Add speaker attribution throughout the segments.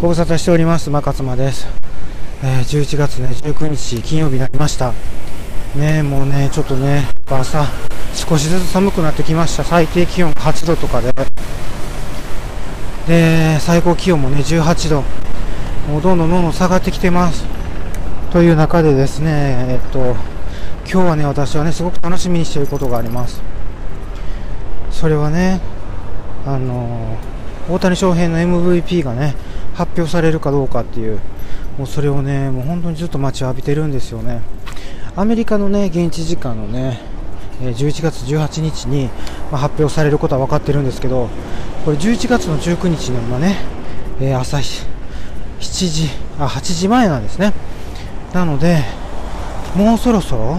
Speaker 1: ご無沙汰しております、ま勝間です。えー11月ね、19日金曜日になりました。ねもうね、ちょっとね、朝、少しずつ寒くなってきました。最低気温8度とかで。で、最高気温もね、18度。もうどんどんどんどん下がってきてます。という中でですね、えっと、今日はね、私はね、すごく楽しみにしていることがあります。それはね、あの大谷翔平の MVP がね、発表されるかどうかっていう、もうそれをね、もう本当にずっと待ちわびてるんですよね。アメリカのね、現地時間のね、11月18日に、発表されることは分かってるんですけど、これ11月の19日の今ね、朝7時、あ、8時前なんですね。なので、もうそろそろ、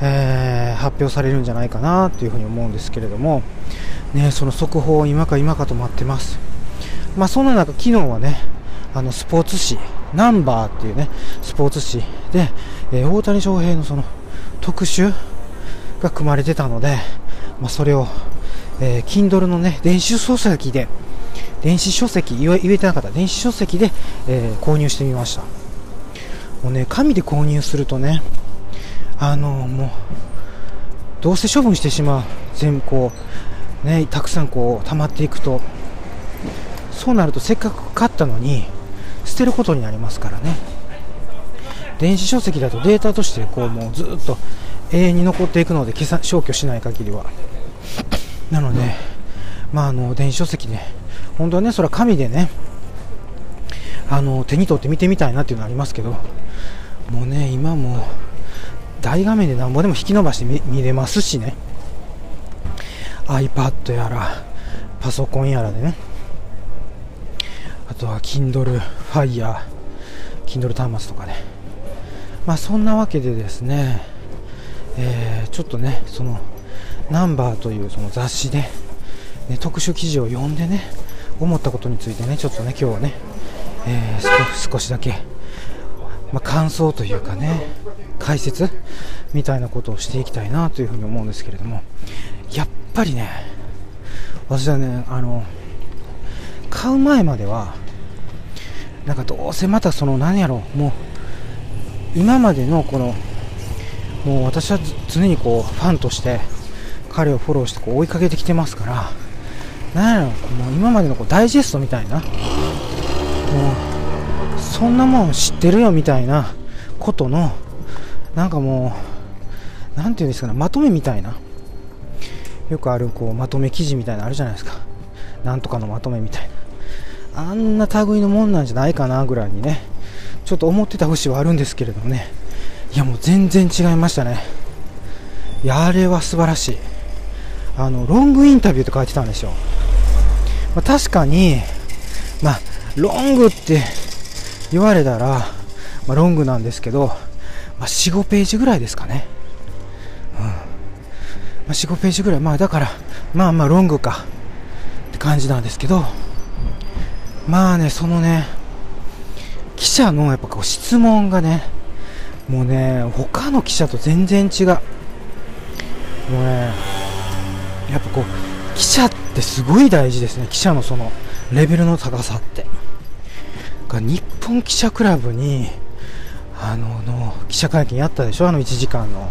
Speaker 1: えー発表されるんじゃないかなというふに思うんですけれども、ね、その速報を今か今かと待ってます。まあ、そんな中、昨日はね、あのスポーツ紙、ナンバーっていうね、スポーツ紙で、えー大谷翔平のその特集が組まれてたので、まあ、それを、えー Kindle のね、電子書籍で、電子書籍、言え言えてなかった、電子書籍で、えー購入してみました。もうね、紙で購入するとね、あのもう、どうせ処分してしまう。全部こう、ね、たくさんこう、溜まっていくと、そうなるとせっかく買ったのに、捨てることになりますからね。電子書籍だとデータとしてこう、もうずっと永遠に残っていくので、消さ消去しない限りは。なので、まあ、あの、電子書籍ね、本当はね、それは紙でね、あの、手に取って見てみたいなっていうのはありますけど、もうね、今も、大画面でなんぼでも引き伸ばして見れますしね iPad やらパソコンやらでねとは Kindle Fire Kindle 端末とかね。まあそんなわけでですね、えーちょっとねそのナンバーというその雑誌で、ね、特集記事を読んでね思ったことについてねちょっとね今日はね、えー少しだけまあ、感想というかね解説みたいなことをしていきたいなというふうに思うんですけれどもやっぱりね私はねあの買う前まではなんかどうせまたその何やろもう今までのこのもう私は常にこうファンとして彼をフォローしてこう追いかけてきてますから何やろもう今までのこうダイジェストみたいなもうそんなもん知ってるよみたいなことのなんかもうなんていうんですかねまとめみたいなよくあるこうまとめ記事みたいなのあるじゃないですか。なんとかのまとめみたいな。あんな類のもんなんじゃないかなぐらいにねちょっと思ってた節はあるんですけれどもねいやもう全然違いましたねいやあれは素晴らしいあのロングインタビューって書いてたんですよ、まあ、確かにまあロングって言われたら、まあ、ロングなんですけど、まあ、4、5ページぐらいですかね。うん。まあ、4、5ページぐらい。まあ、だから、まあまあ、ロングか。って感じなんですけど、まあね、そのね、記者のやっぱこう質問がね、もうね、他の記者と全然違う。もうね、やっぱこう、記者ってすごい大事ですね。記者のその、レベルの高さって。が日本記者クラブにあのの記者会見やったでしょ？あの1時間の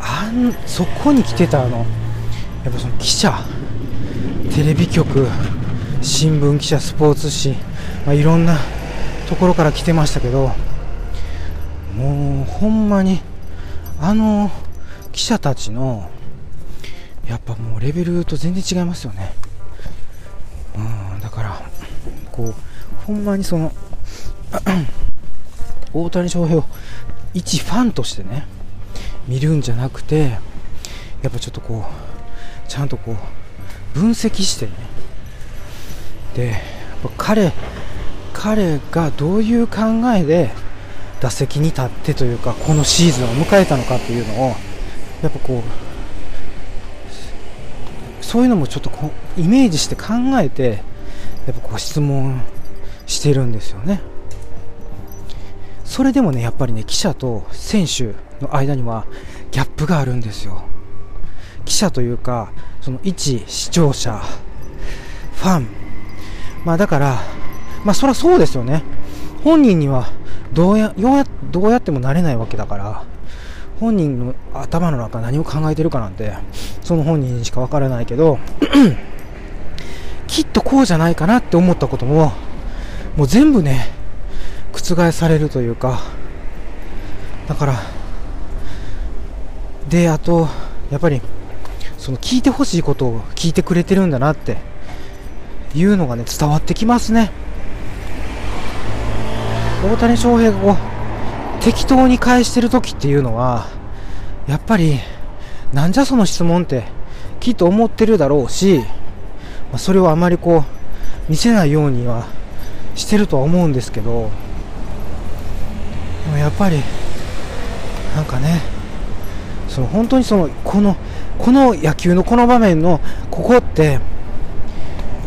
Speaker 1: あんそこに来てたあのやっぱその記者テレビ局新聞記者スポーツ紙、まあ、いろんなところから来てましたけどもうほんまにあの記者たちのやっぱもうレベルと全然違いますよね。うんだからこうほんまにその 大谷翔平を一ファンとしてね見るんじゃなくてやっぱちょっとこうちゃんとこう分析してねで彼彼がどういう考えで打席に立ってというかこのシーズンを迎えたのかっていうのをやっぱこうそういうのもちょっとこうイメージして考えてやっぱこう質問してるんですよね。それでもね、やっぱりね、記者と選手の間にはギャップがあるんですよ。記者というか、その一視聴者、ファン、まあだから、まあそりゃそうですよね。本人にはどうや、うや、どうやってもなれないわけだから、本人の頭の中何を考えてるかなんて、その本人にしかわからないけど、きっとこうじゃないかなって思ったことも、もう全部ね、覆されるというか、だから、で、あと、やっぱり、その聞いてほしいことを聞いてくれてるんだなっていうのがね、伝わってきますね。大谷翔平がこう、適当に返してる時っていうのは、やっぱり、なんじゃその質問ってきっと思ってるだろうし、まあ、それをあまりこう見せないようにはしてるとは思うんですけどでもやっぱりなんかねその本当にそのこのこの野球のこの場面のここって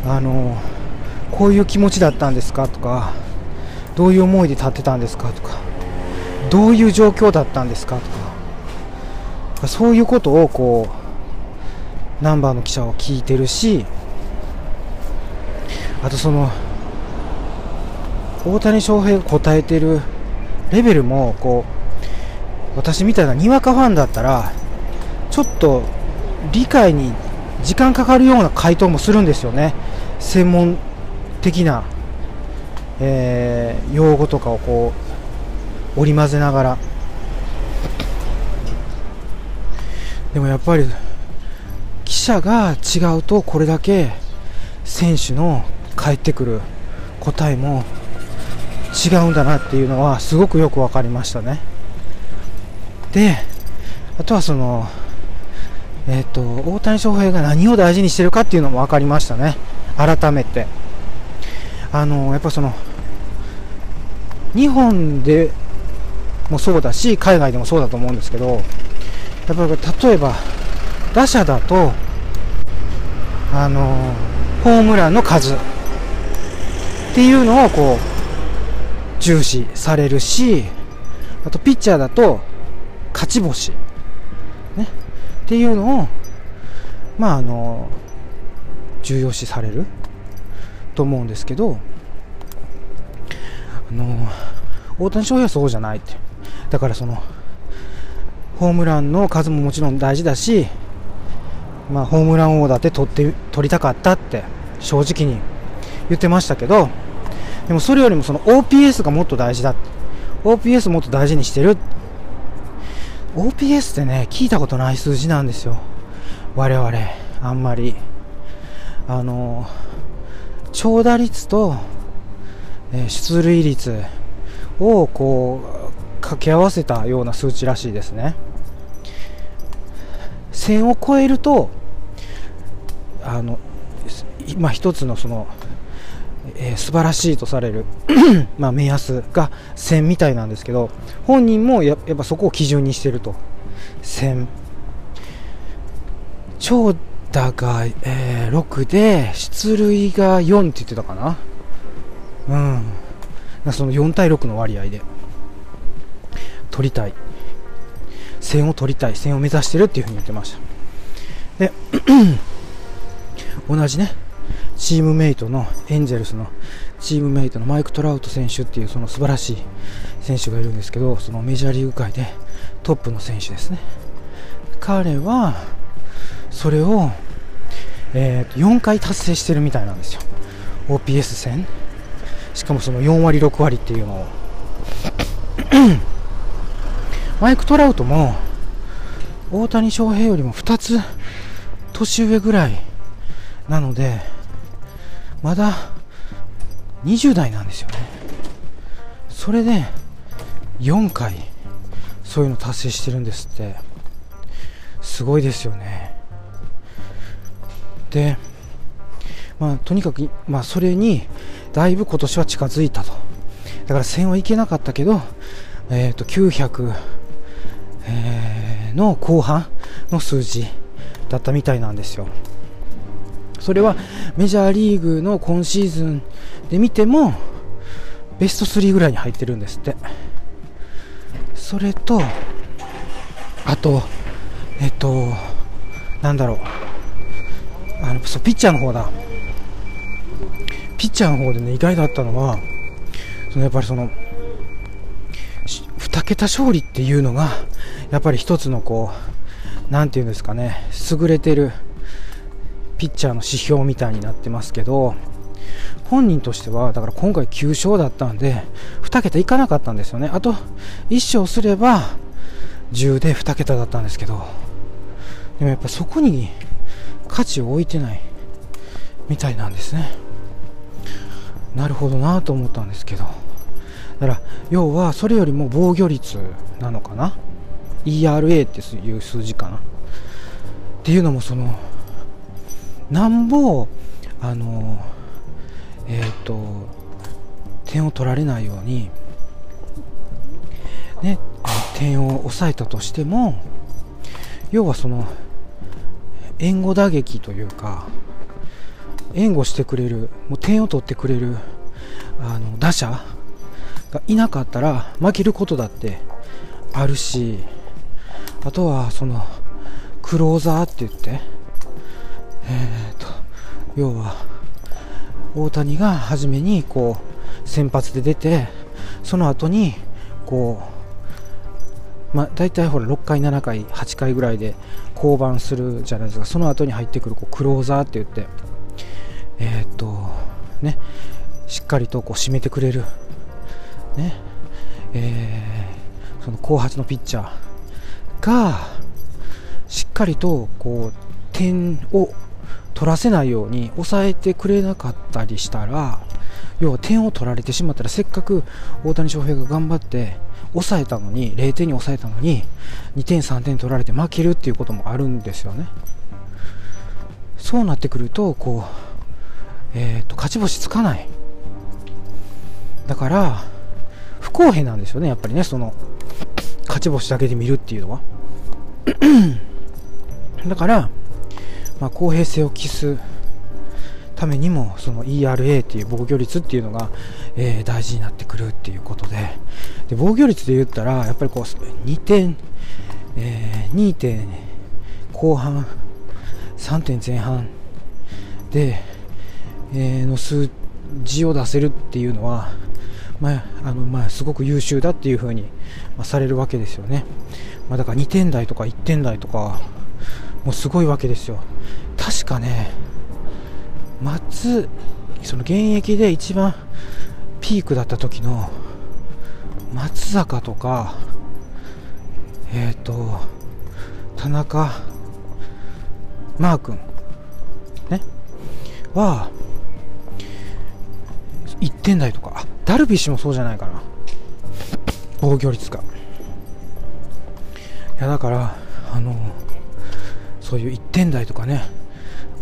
Speaker 1: あのこういう気持ちだったんですかとかどういう思いで立ってたんですかとかどういう状況だったんですかとかそういうことをこうナンバーの記者は聞いてるしあとその大谷翔平が答えてるレベルもこう私みたいなにわかファンだったらちょっと理解に時間かかるような回答もするんですよね。専門的な、えー、用語とかをこう織り交ぜながら。でもやっぱり記者が違うとこれだけ選手の返ってくる答えも違うんだなっていうのはすごくよく分かりましたね。であとはそのえっ、ー、と大谷翔平が何を大事にしてるかっていうのも分かりましたね。改めて。あのやっぱその日本でもそうだし海外でもそうだと思うんですけどやっぱり例えば打者だとあのホームランの数っていうのをこう重視されるしあとピッチャーだと勝ち星、ね、っていうのをまああの重要視される？と思うんですけどあの大谷翔平はそうじゃないってだからそのホームランの数ももちろん大事だし、まあ、ホームラン王だって取って取りたかったって正直に言ってましたけど、でもそれよりもその OPS がもっと大事だ。OPS もっと大事にしてる。OPS ってね、聞いたことない数字なんですよ。我々、あんまり。あの、長打率と、え出塁率をこう、掛け合わせたような数値らしいですね。1000を超えると、あの、まあ、一つのそのえー、素晴らしいとされる まあ目安が1000みたいなんですけど本人もややっぱそこを基準にしてると1000長打が、えー、6で出塁が4って言ってたかな。うん。その4対6の割合で。取りたい。1000を取りたい。1000を目指してるっていうふうに言ってました。で 同じねチームメイトのエンゼルスのチームメイトのマイク・トラウト選手っていうその素晴らしい選手がいるんですけどそのメジャーリーグ界でトップの選手ですね。彼はそれを、えー、4回達成してるみたいなんですよ。OPS 戦。しかもその4割6割っていうのを。マイク・トラウトも大谷翔平よりも2つ年上ぐらいなのでまだ20代なんですよね。それで4回そういうの達成してるんですって。すごいですよね。でまあとにかく、まあ、それにだいぶ今年は近づいたと。だから1000はいけなかったけど、えー、と900、えー、の後半の数字だったみたいなんですよ。それはメジャーリーグの今シーズンで見てもベスト3ぐらいに入ってるんですって。それとあとえっとなんだろう。あのそうピッチャーの方だピッチャーの方でね、意外だったのは、そのやっぱりその、2桁勝利っていうのが、やっぱり一つのこう、なんていうんですかね、優れてるピッチャーの指標みたいになってますけど、本人としては、だから今回9勝だったんで、2桁いかなかったんですよね。あと、1勝すれば、10で2桁だったんですけど、でもやっぱそこに価値を置いてないみたいなんですね。なるほどなと思ったんですけど。だから、要はそれよりも防御率なのかな ?ERA っていう数字かな？っていうのもその、なんぼ、あの、えっ、ー、と、点を取られないように、ね、点を抑えたとしても、要はその、援護打撃というか、援護してくれる、もう点を取ってくれるあの打者がいなかったら負けることだってあるし、あとはそのクローザーって言って、えーと、要は大谷が初めにこう先発で出て、その後にこう、まあ、大体ほら6回、7回、8回ぐらいで降板するじゃないですか、その後に入ってくるこうクローザーって言って、えー、っと、ね、しっかりとこう締めてくれる、ね、えー、その後発のピッチャー。が、しっかりとこう点を取らせないように抑えてくれなかったりしたら、要は点を取られてしまったら、せっかく大谷翔平が頑張って抑えたのに、0点に抑えたのに、2点、3点取られて負けるっていうこともあるんですよね。そうなってくると、こう、えーと、勝ち星つかないだから不公平なんですよねやっぱりねその勝ち星だけで見るっていうのは だから、まあ、公平性を期すためにもその ERA っていう防御率っていうのが、えー、大事になってくるっていうことでで防御率で言ったらやっぱりこう2点、えー、2点後半3点前半でえの数字を出せるっていうのは、まあ、あのまあ、すごく優秀だっていう風に、まあ、されるわけですよね。まあ、だから2点台とか1点台とか、もうすごいわけですよ。確かね、松、その現役で一番ピークだった時の松坂とか、えっ、ー、と、田中、マー君、ね、は、1点台とかダルビッシュもそうじゃないかな。防御率が。いやだからあのそういう1点台とかね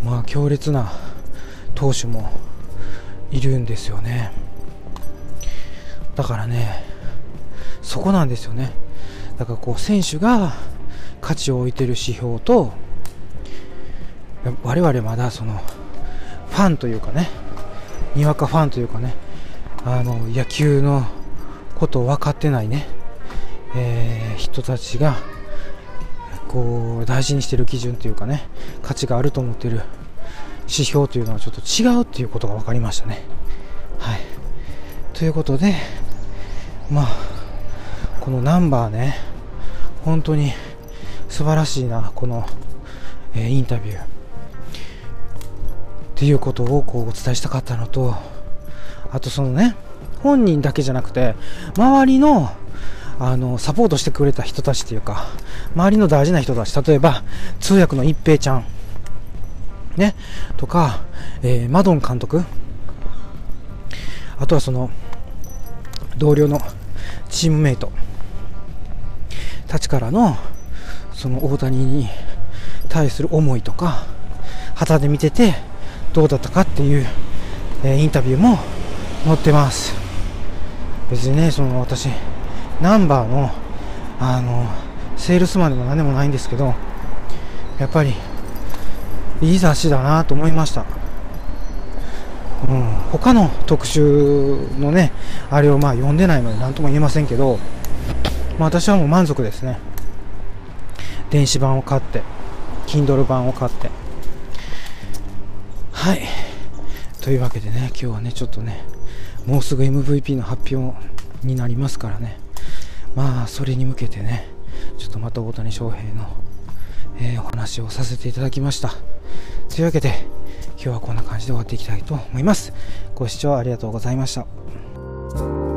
Speaker 1: まあ強烈な投手もいるんですよね。だからねそこなんですよね。だからこう選手が価値を置いてる指標と我々まだそのファンというかねにわかファンというかね、あの、野球のことを分かってないね、えー、人たちが、こう、大事にしてる基準というかね、価値があると思ってる指標というのはちょっと違うっていうことが分かりましたね。はい。ということで、まあ、このナンバーね、本当に素晴らしいな、この、えー、インタビュー。っていうことをこうお伝えしたかったのと、あとそのね、本人だけじゃなくて、周りの、あの、サポートしてくれた人たちっていうか、周りの大事な人たち、例えば、通訳の一平ちゃん、ね、とか、えー、マドン監督、あとはその、同僚のチームメイト。たちからの、その大谷に対する思いとか、旗で見てて、どうだったかっていう、えー、インタビューも載ってます。別にねその私ナンバーのあのセールスマンでも何でもないんですけどやっぱりいい雑誌だなと思いましたうん、他の特集のね、あれをまあ読んでないので何とも言えませんけど、まあ、私はもう満足ですね。電子版を買って、Kindle 版を買って。はい。というわけでね、今日はね、ちょっとね、もうすぐ MVP の発表になりますからね、まあ、それに向けてね、ちょっとまた大谷翔平の、えー、お話をさせていただきました。というわけで、今日はこんな感じで終わっていきたいと思います。ご視聴ありがとうございました。